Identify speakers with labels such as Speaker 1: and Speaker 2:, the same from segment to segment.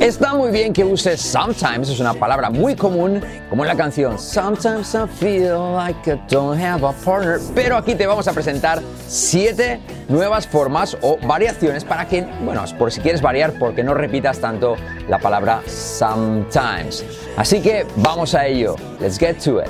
Speaker 1: Está muy bien que uses sometimes, es una palabra muy común, como en la canción Sometimes I feel like I don't have a partner, pero aquí te vamos a presentar siete nuevas formas o variaciones para que, bueno, por si quieres variar, porque no repitas tanto la palabra sometimes. Así que vamos a ello. Let's get to it.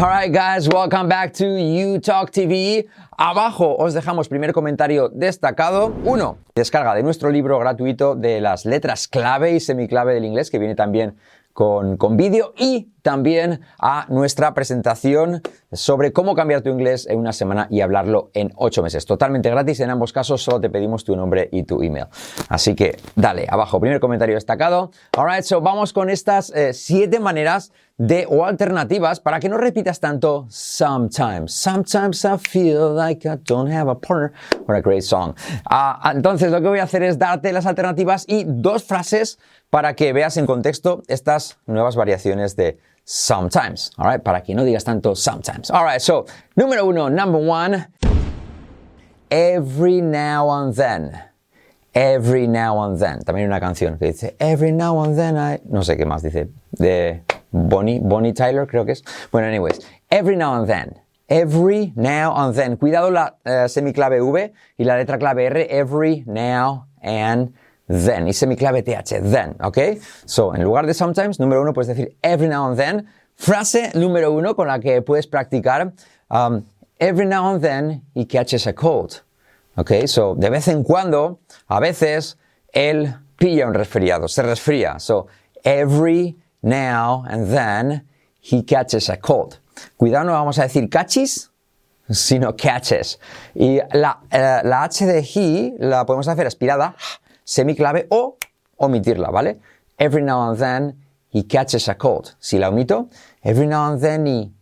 Speaker 1: All right, guys, welcome back to You Talk TV. Abajo os dejamos primer comentario destacado. Uno, descarga de nuestro libro gratuito de las letras clave y semiclave del inglés, que viene también con, con vídeo y también a nuestra presentación sobre cómo cambiar tu inglés en una semana y hablarlo en ocho meses. Totalmente gratis. En ambos casos solo te pedimos tu nombre y tu email. Así que dale, abajo, primer comentario destacado. Alright, so vamos con estas eh, siete maneras de o alternativas para que no repitas tanto sometimes. Sometimes I feel like I don't have a partner. What a great song. Ah, entonces lo que voy a hacer es darte las alternativas y dos frases para que veas en contexto estas nuevas variaciones de sometimes. All right, para que no digas tanto sometimes. All right, so número uno, number one, every now and then. Every now and then. También una canción que dice Every now and then I. No sé qué más dice. De Bonnie, Bonnie Tyler, creo que es. Bueno, anyways. Every now and then. Every now and then. Cuidado la uh, semiclave V y la letra clave R. Every now and then. Y semiclave TH, then, ¿ok? So, en lugar de sometimes, número uno, puedes decir every now and then. Frase número uno con la que puedes practicar. Um, every now and then he catches a cold. ¿Ok? So, de vez en cuando, a veces, él pilla un resfriado, se resfría. So, every now and then he catches a cold. Cuidado, no vamos a decir catches, sino catches. Y la, uh, la H de he la podemos hacer aspirada, semiclave o omitirla, ¿vale? Every now and then he catches a cold. Si la omito, every now and then he,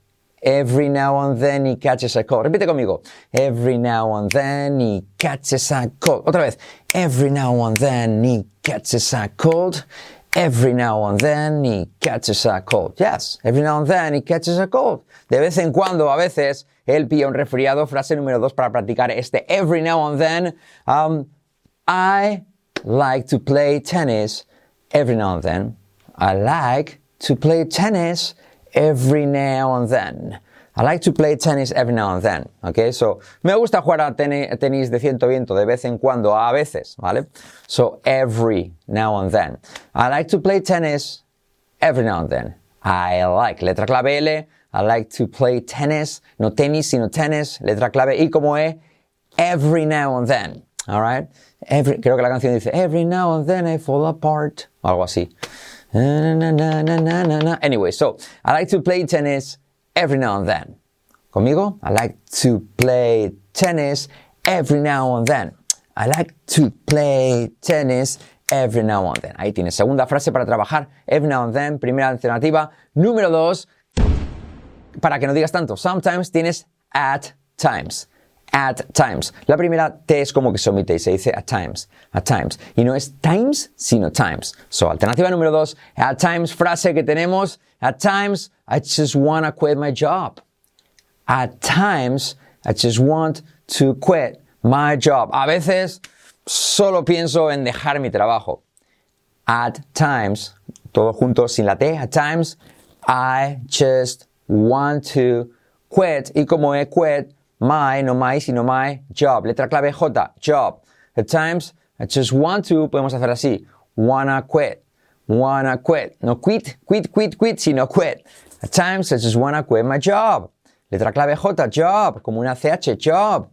Speaker 1: every now and then he catches a cold. Repite conmigo. Every now and then he catches a cold. Otra vez. Every now and then he catches a cold. Every now and then he catches a cold. Yes, every now and then he catches a cold. De vez en cuando, a veces, él pilla un resfriado. Frase número dos para practicar este every now and then. Um, I like to play tennis every now and then. I like to play tennis every now and then. I like to play tennis every now and then. Okay, so me gusta jugar a tenis de ciento viento de vez en cuando, a veces, ¿vale? So every now and then. I like to play tennis every now and then. I like, letra clave L. I like to play tennis, no tenis, sino tennis, letra clave I como E, every now and then. Alright? Every, creo que la canción dice, Every now and then I fall apart. Algo así. Anyway, so I like to play tennis every now and then. ¿Conmigo? I like to play tennis every now and then. I like to play tennis every now and then. Ahí tienes. Segunda frase para trabajar. Every now and then. Primera alternativa. Número dos. Para que no digas tanto. Sometimes tienes at times at times. La primera T es como que se omite y se dice at times, at times. Y no es times, sino times. So, alternativa número dos, at times, frase que tenemos, at times, I just want to quit my job. At times, I just want to quit my job. A veces, solo pienso en dejar mi trabajo. At times, todo junto sin la T, at times, I just want to quit. Y como he quit, my, no my, sino my job. Letra clave J, job. At times, I just want to, podemos hacer así. Wanna quit. Wanna quit. No quit, quit, quit, quit, sino quit. At times, I just wanna quit my job. Letra clave J, job, como una CH, job.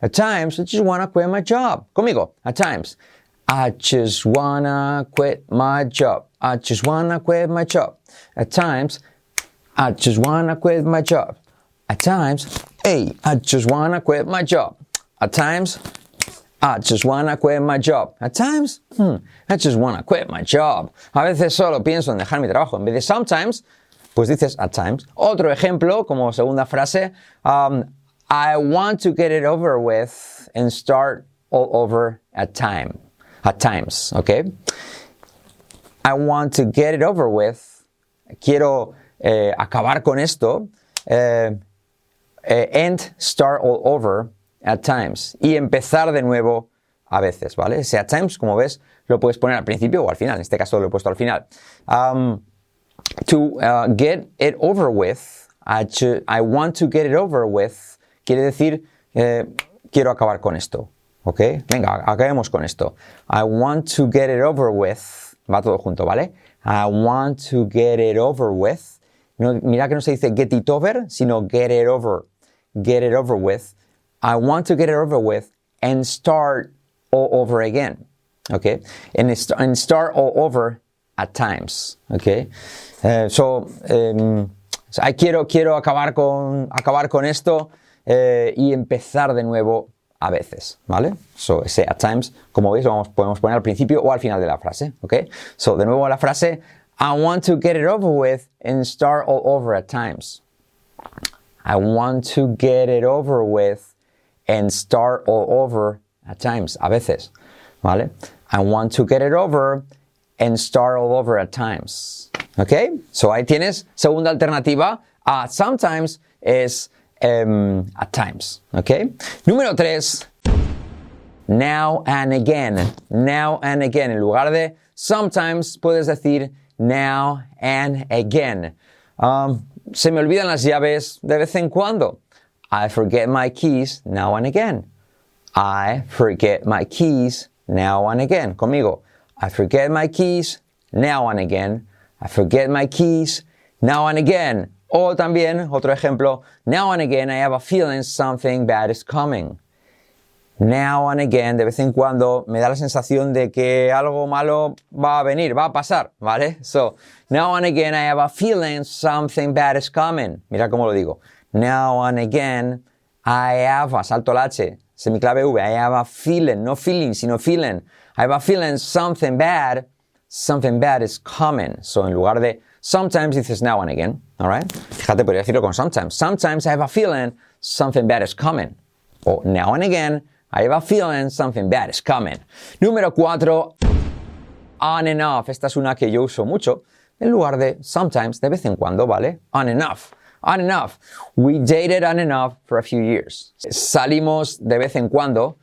Speaker 1: At times, I just wanna quit my job. Conmigo, at times. I just wanna quit my job. I just wanna quit my job. At times, I just wanna quit my job. At times, hey, I just wanna quit my job. At times, I just wanna quit my job. At times, hmm, I just wanna quit my job. A veces solo pienso en dejar mi trabajo. En vez de sometimes, pues dices at times. Otro ejemplo, como segunda frase, um, I want to get it over with and start all over at time. At times, okay? I want to get it over with. Quiero eh, acabar con esto. Eh, uh, and start all over at times. Y empezar de nuevo a veces, ¿vale? Ese at times, como ves, lo puedes poner al principio o al final. En este caso lo he puesto al final. Um, to uh, get it over with, I, want to get it over with, quiere decir, eh, quiero acabar con esto. ¿Ok? Venga, acabemos con esto. I want to get it over with. Va todo junto, ¿vale? I want to get it over with. mira que no se dice get it over, sino get it over. Get it over with. I want to get it over with and start all over again. Okay? And, start all over at times. Okay? Uh, so, um, so, quiero, quiero acabar con, acabar con esto eh, y empezar de nuevo a veces, ¿vale? So, ese at times, como veis, vamos, podemos poner al principio o al final de la frase, ¿ok? So, de nuevo la frase, I want to get it over with and start all over at times. I want to get it over with and start all over at times, a veces, ¿vale? I want to get it over and start all over at times. Okay? So ahí tienes segunda alternativa. Uh, sometimes es um, at times. Okay? Número tres. Now and again. Now and again. En lugar de sometimes puedes decir now and again. Um, se me olvidan las llaves de vez en cuando. I forget my keys now and again. I forget my keys now and again. Conmigo. I forget my keys now and again. I forget my keys now and again. O también, otro ejemplo, now and again I have a feeling something bad is coming. Now and again, de vez en cuando, me da la sensación de que algo malo va a venir, va a pasar, ¿vale? So, now and again I have a feeling something bad is coming. Mira cómo lo digo. Now and again I have, salto el H, semiclave V, I have a feeling, no feeling, sino feeling. I have a feeling something bad, something bad is coming. So, en lugar de sometimes dices now and again, alright? Fíjate, podría decirlo con sometimes. Sometimes I have a feeling something bad is coming. O now and again, I have a feeling something bad is coming. Número cuatro, on and off. Esta es una que yo uso mucho. En lugar de sometimes, de vez en cuando, ¿vale? On and off. On and off. We dated on and off for a few years. Salimos de vez en cuando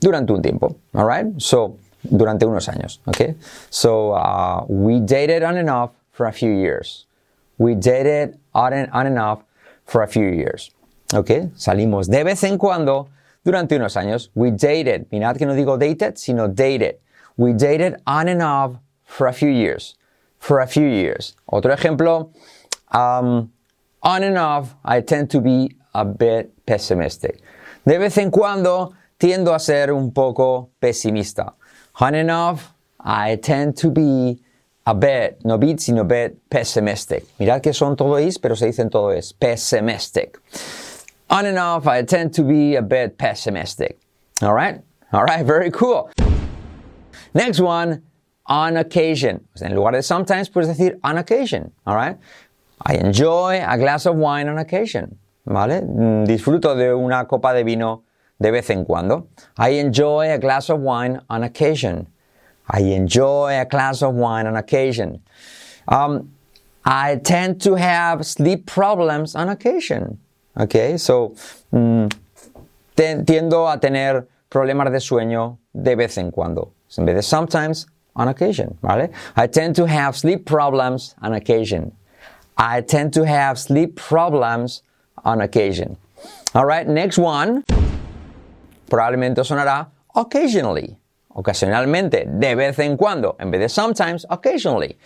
Speaker 1: durante un tiempo. Alright? So, durante unos años. Okay? So, uh, we dated on and off for a few years. We dated on on and off for a few years. Okay? Salimos de vez en cuando durante unos años. We dated. Mirad que no digo dated, sino dated. We dated on and off for a few years. For a few years. Otro ejemplo. Um, on and off, I tend to be a bit pessimistic. De vez en cuando tiendo a ser un poco pesimista. On and off, I tend to be a bit, no bit, sino bit pessimistic. Mirad que son todo is, pero se dicen todo es. Pessimistic. On and off, I tend to be a bit pessimistic. All right? All right, very cool. Next one, on occasion. En lugar de sometimes, puedes decir on occasion. All right? I enjoy a glass of wine on occasion. ¿Vale? Mm, disfruto de una copa de vino de vez en cuando. I enjoy a glass of wine on occasion. I enjoy a glass of wine on occasion. Um, I tend to have sleep problems on occasion. Okay, so mm, tiendo a tener problemas de sueño de vez en cuando. En vez de sometimes, on occasion, ¿vale? I tend to have sleep problems on occasion. I tend to have sleep problems on occasion. All right, next one. Probablemente sonará occasionally. Ocasionalmente, de vez en cuando. En vez de sometimes, occasionally.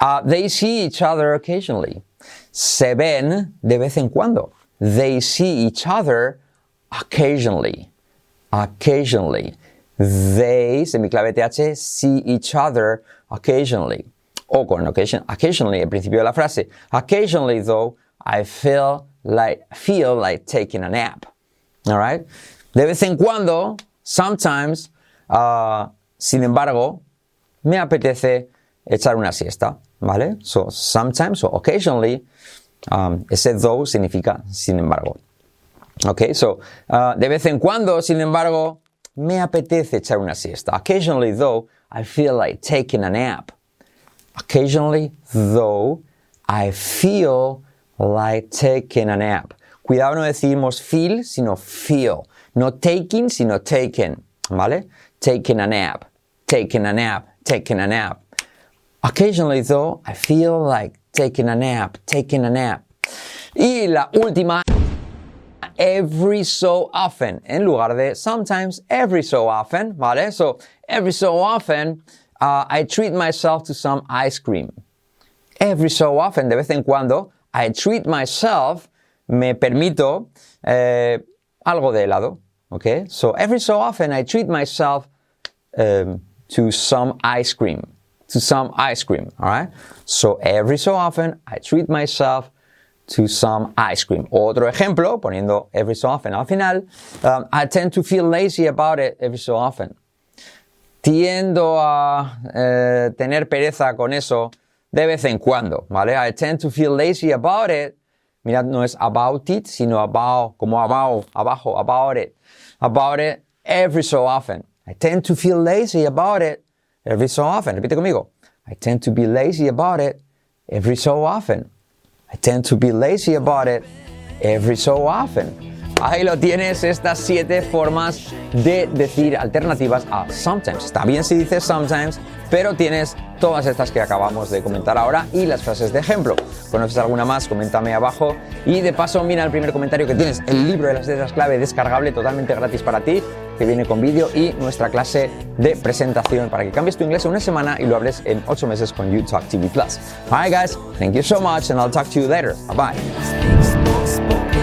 Speaker 1: Uh, they see each other occasionally. Se ven de vez en cuando. They see each other occasionally. Occasionally. They, semiclave TH, see each other occasionally. O con occasion, occasionally, al principio de la frase. Occasionally, though, I feel like, feel like taking a nap. Alright? De vez en cuando, sometimes, uh, sin embargo, me apetece echar una siesta. ¿Vale? So, sometimes, so occasionally, Um, ese though significa sin embargo. Ok, so, uh, de vez en cuando, sin embargo, me apetece echar una siesta. Occasionally, though, I feel like taking a nap. Occasionally, though, I feel like taking a nap. Cuidado, no decimos feel, sino feel. No taking, sino taken, ¿vale? Taking a nap, taking a nap, taking a nap. Occasionally, though, I feel like taking a nap, taking a nap. Y la última, every so often, en lugar de sometimes, every so often, ¿vale? So, every so often, uh, I treat myself to some ice cream. Every so often, de vez en cuando, I treat myself, me permito eh, algo de helado. Okay? So every so often I treat myself um, to some ice cream. To some ice cream. Alright? So every so often I treat myself to some ice cream. Otro ejemplo, poniendo every so often al final, um, I tend to feel lazy about it every so often. Tiendo a eh, tener pereza con eso de vez en cuando, ¿vale? I tend to feel lazy about it. Mirad, no es about it, sino about, como about, abajo, about it. About it every so often. I tend to feel lazy about it every so often. Repite conmigo. I tend to be lazy about it every so often. I tend to be lazy about it every so often. Ahí lo tienes, estas siete formas de decir alternativas a sometimes. Está bien si dices sometimes, pero tienes todas estas que acabamos de comentar ahora y las frases de ejemplo. ¿Conoces alguna más? Coméntame abajo. Y de paso, mira el primer comentario que tienes, el libro de las letras clave descargable totalmente gratis para ti, que viene con vídeo y nuestra clase de presentación para que cambies tu inglés en una semana y lo hables en ocho meses con YouTalk TV Plus. Alright guys, thank you so much and I'll talk to you later. Bye bye.